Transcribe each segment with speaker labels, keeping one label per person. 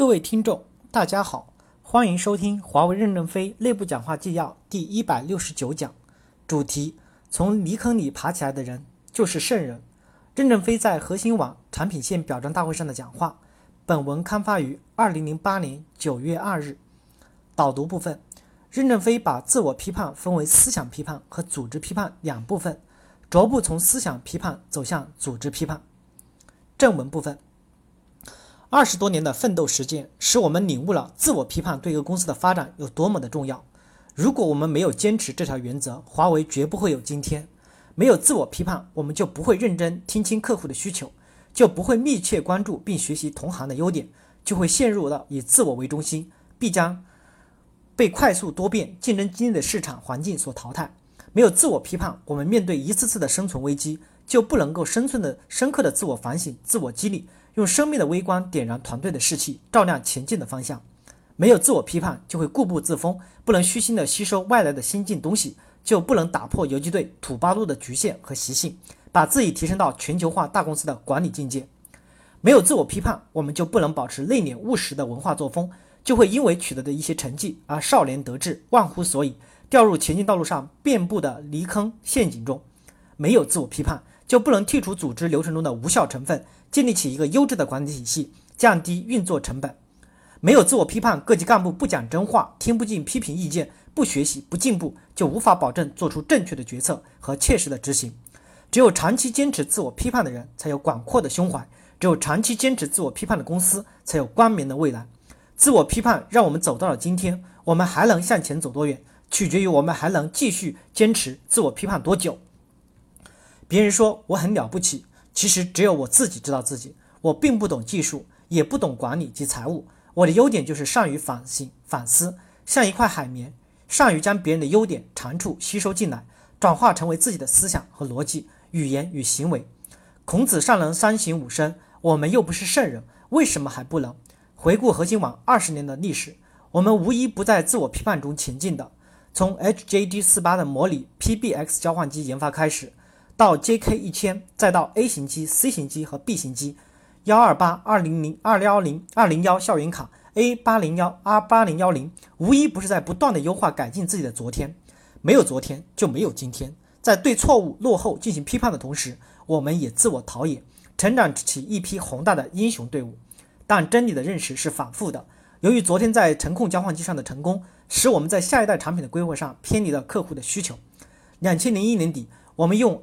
Speaker 1: 各位听众，大家好，欢迎收听华为任正非内部讲话纪要第一百六十九讲，主题：从泥坑里爬起来的人就是圣人。任正非在核心网产品线表彰大会上的讲话。本文刊发于二零零八年九月二日。导读部分：任正非把自我批判分为思想批判和组织批判两部分，逐步从思想批判走向组织批判。正文部分。二十多年的奋斗实践，使我们领悟了自我批判对一个公司的发展有多么的重要。如果我们没有坚持这条原则，华为绝不会有今天。没有自我批判，我们就不会认真听清客户的需求，就不会密切关注并学习同行的优点，就会陷入到以自我为中心，必将被快速多变、竞争激烈的市场环境所淘汰。没有自我批判，我们面对一次次的生存危机，就不能够生存的深刻的自我反省、自我激励。用生命的微光点燃团队的士气，照亮前进的方向。没有自我批判，就会固步自封，不能虚心的吸收外来的新进东西，就不能打破游击队土八路的局限和习性，把自己提升到全球化大公司的管理境界。没有自我批判，我们就不能保持内敛务实的文化作风，就会因为取得的一些成绩而少年得志，忘乎所以，掉入前进道路上遍布的泥坑陷阱中。没有自我批判，就不能剔除组织流程中的无效成分。建立起一个优质的管理体系，降低运作成本。没有自我批判，各级干部不讲真话，听不进批评意见，不学习，不进步，就无法保证做出正确的决策和切实的执行。只有长期坚持自我批判的人，才有广阔的胸怀；只有长期坚持自我批判的公司，才有光明的未来。自我批判让我们走到了今天，我们还能向前走多远，取决于我们还能继续坚持自我批判多久。别人说我很了不起。其实只有我自己知道自己，我并不懂技术，也不懂管理及财务。我的优点就是善于反省、反思，像一块海绵，善于将别人的优点、长处吸收进来，转化成为自己的思想和逻辑、语言与行为。孔子尚能三省吾身，我们又不是圣人，为什么还不能？回顾核心网二十年的历史，我们无一不在自我批判中前进的。从 HJD 四八的模拟 PBX 交换机研发开始。到 JK 一千，再到 A 型机、C 型机和 B 型机，幺二八、二零零、二幺零、二零幺校园卡、A 八零幺、R 八零幺零，无一不是在不断的优化改进自己的昨天。没有昨天，就没有今天。在对错误、落后进行批判的同时，我们也自我陶冶，成长起一批宏大的英雄队伍。但真理的认识是反复的。由于昨天在程控交换机上的成功，使我们在下一代产品的规划上偏离了客户的需求。两千零一年底，我们用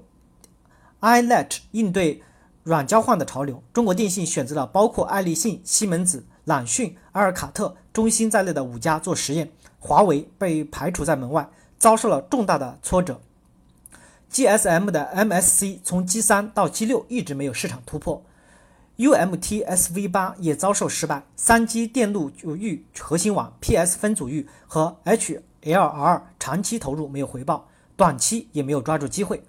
Speaker 1: iLet 应对软交换的潮流，中国电信选择了包括爱立信、西门子、朗讯、阿尔卡特、中兴在内的五家做实验，华为被排除在门外，遭受了重大的挫折。GSM 的 MSC 从 G 三到 G 六一直没有市场突破，UMTS-V 八也遭受失败，三 G 电路域核心网、PS 分组域和 HLR 长期投入没有回报，短期也没有抓住机会。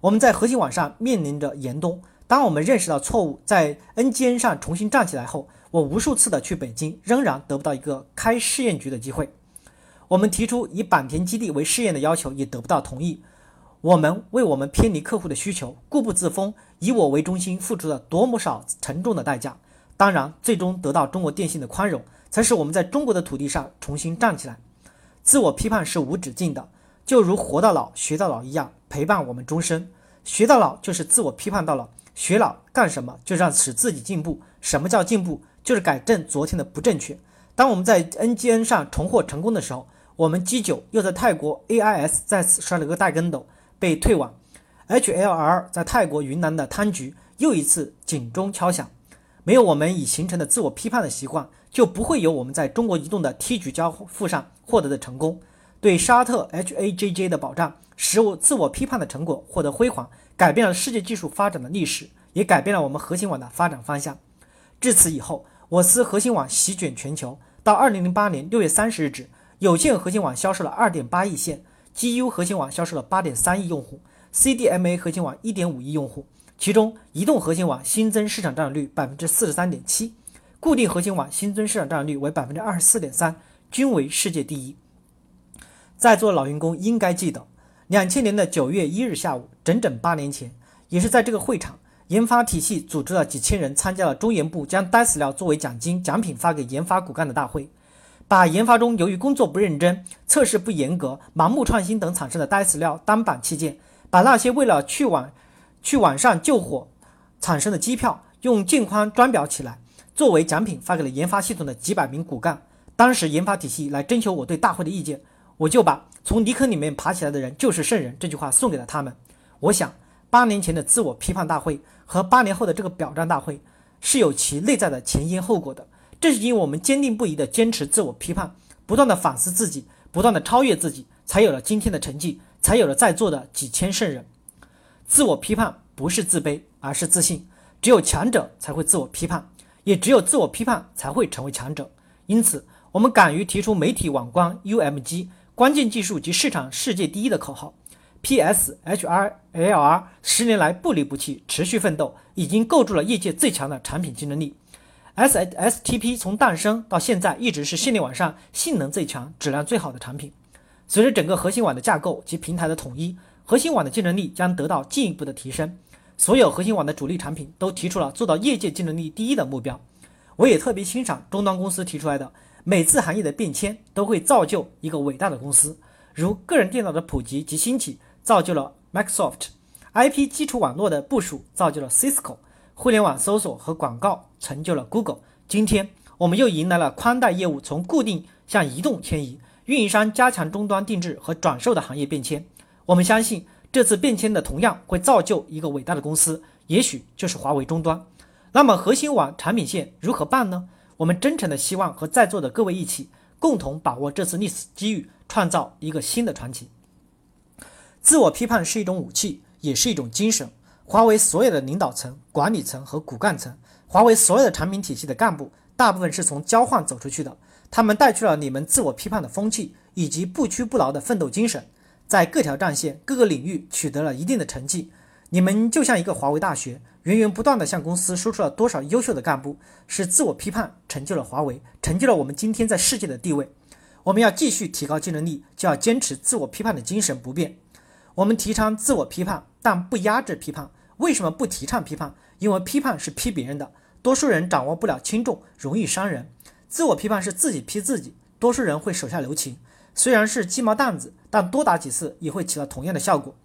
Speaker 1: 我们在核心网上面临着严冬。当我们认识到错误，在 NGN 上重新站起来后，我无数次的去北京，仍然得不到一个开试验局的机会。我们提出以坂田基地为试验的要求，也得不到同意。我们为我们偏离客户的需求，固步自封，以我为中心，付出了多么少沉重的代价？当然，最终得到中国电信的宽容，才使我们在中国的土地上重新站起来。自我批判是无止境的。就如活到老学到老一样，陪伴我们终身。学到老就是自我批判到老，学老干什么？就让使自己进步。什么叫进步？就是改正昨天的不正确。当我们在 NGN 上重获成功的时候，我们 G 九又在泰国 AIS 再次摔了个大跟斗，被退网。HLR 在泰国云南的贪局又一次警钟敲响。没有我们已形成的自我批判的习惯，就不会有我们在中国移动的 T 局交付上获得的成功。对沙特 HAJJ 的保障，使我自我批判的成果获得辉煌，改变了世界技术发展的历史，也改变了我们核心网的发展方向。至此以后，我司核心网席卷全球。到二零零八年六月三十日止，有线核心网销售了二点八亿线，GU 核心网销售了八点三亿用户，CDMA 核心网一点五亿用户。其中，移动核心网新增市场占有率百分之四十三点七，固定核心网新增市场占有率为百分之二十四点三，均为世界第一。在座老员工应该记得，两千年的九月一日下午，整整八年前，也是在这个会场，研发体系组织了几千人参加了中研部将呆死料作为奖金奖品发给研发骨干的大会，把研发中由于工作不认真、测试不严格、盲目创新等产生的呆死料单板器件，把那些为了去网去网上救火产生的机票用镜框装裱起来，作为奖品发给了研发系统的几百名骨干。当时研发体系来征求我对大会的意见，我就把“从泥坑里面爬起来的人就是圣人”这句话送给了他们。我想，八年前的自我批判大会。和八年后的这个表彰大会是有其内在的前因后果的。正是因为我们坚定不移地坚持自我批判，不断地反思自己，不断地超越自己，才有了今天的成绩，才有了在座的几千圣人。自我批判不是自卑，而是自信。只有强者才会自我批判，也只有自我批判才会成为强者。因此，我们敢于提出媒体网关 UMG 关键技术及市场世界第一的口号。P.S. H.R.L.R. 十年来不离不弃，持续奋斗，已经构筑了业界最强的产品竞争力。S.S.T.P. 从诞生到现在，一直是系列网上性能最强、质量最好的产品。随着整个核心网的架构及平台的统一，核心网的竞争力将得到进一步的提升。所有核心网的主力产品都提出了做到业界竞争力第一的目标。我也特别欣赏终端公司提出来的，每次行业的变迁都会造就一个伟大的公司，如个人电脑的普及及兴起。造就了 Microsoft，IP 基础网络的部署造就了 Cisco，互联网搜索和广告成就了 Google。今天我们又迎来了宽带业务从固定向移动迁移，运营商加强终端定制和转售的行业变迁。我们相信这次变迁的同样会造就一个伟大的公司，也许就是华为终端。那么核心网产品线如何办呢？我们真诚的希望和在座的各位一起，共同把握这次历史机遇，创造一个新的传奇。自我批判是一种武器，也是一种精神。华为所有的领导层、管理层和骨干层，华为所有的产品体系的干部，大部分是从交换走出去的。他们带去了你们自我批判的风气，以及不屈不挠的奋斗精神，在各条战线、各个领域取得了一定的成绩。你们就像一个华为大学，源源不断地向公司输出了多少优秀的干部，是自我批判成就了华为，成就了我们今天在世界的地位。我们要继续提高竞争力，就要坚持自我批判的精神不变。我们提倡自我批判，但不压制批判。为什么不提倡批判？因为批判是批别人的，多数人掌握不了轻重，容易伤人。自我批判是自己批自己，多数人会手下留情。虽然是鸡毛掸子，但多打几次也会起到同样的效果。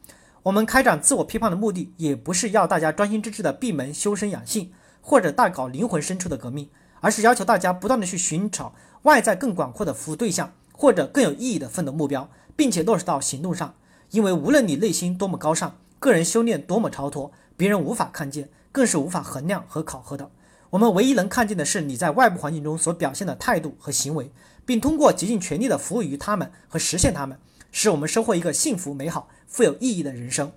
Speaker 1: 我们开展自我批判的目的，也不是要大家专心致志的闭门修身养性，或者大搞灵魂深处的革命，而是要求大家不断的去寻找外在更广阔的服务对象，或者更有意义的奋斗目标，并且落实到行动上。因为无论你内心多么高尚，个人修炼多么超脱，别人无法看见，更是无法衡量和考核的。我们唯一能看见的是你在外部环境中所表现的态度和行为，并通过竭尽全力的服务于他们和实现他们，使我们收获一个幸福、美好、富有意义的人生。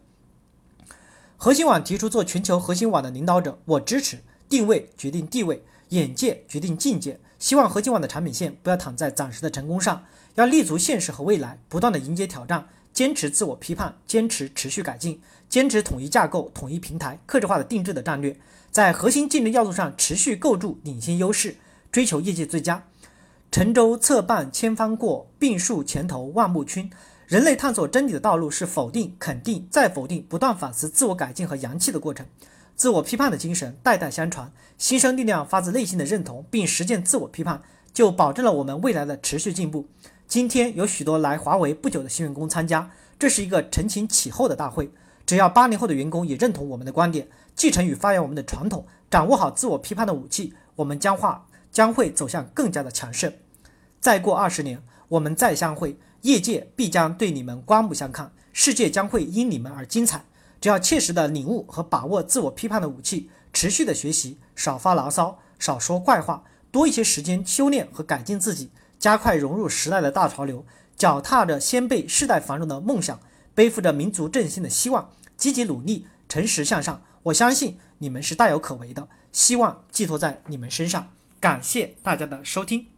Speaker 1: 核心网提出做全球核心网的领导者，我支持。定位决定地位，眼界决定境界。希望核心网的产品线不要躺在暂时的成功上，要立足现实和未来，不断的迎接挑战。坚持自我批判，坚持持续改进，坚持统一架构、统一平台、克制化的定制的战略，在核心竞争要素上持续构筑领先优势，追求业界最佳。沉舟侧畔千帆过，病树前头万木春。人类探索真理的道路是否定、肯定、再否定，不断反思、自我改进和扬弃的过程。自我批判的精神代代相传，新生力量发自内心的认同并实践自我批判，就保证了我们未来的持续进步。今天有许多来华为不久的新员工参加，这是一个承前启后的大会。只要八零后的员工也认同我们的观点，继承与发扬我们的传统，掌握好自我批判的武器，我们将化将会走向更加的强盛。再过二十年，我们再相会，业界必将对你们刮目相看，世界将会因你们而精彩。只要切实的领悟和把握自我批判的武器，持续的学习，少发牢骚，少说怪话，多一些时间修炼和改进自己。加快融入时代的大潮流，脚踏着先辈世代繁荣的梦想，背负着民族振兴的希望，积极努力，诚实向上。我相信你们是大有可为的，希望寄托在你们身上。感谢大家的收听。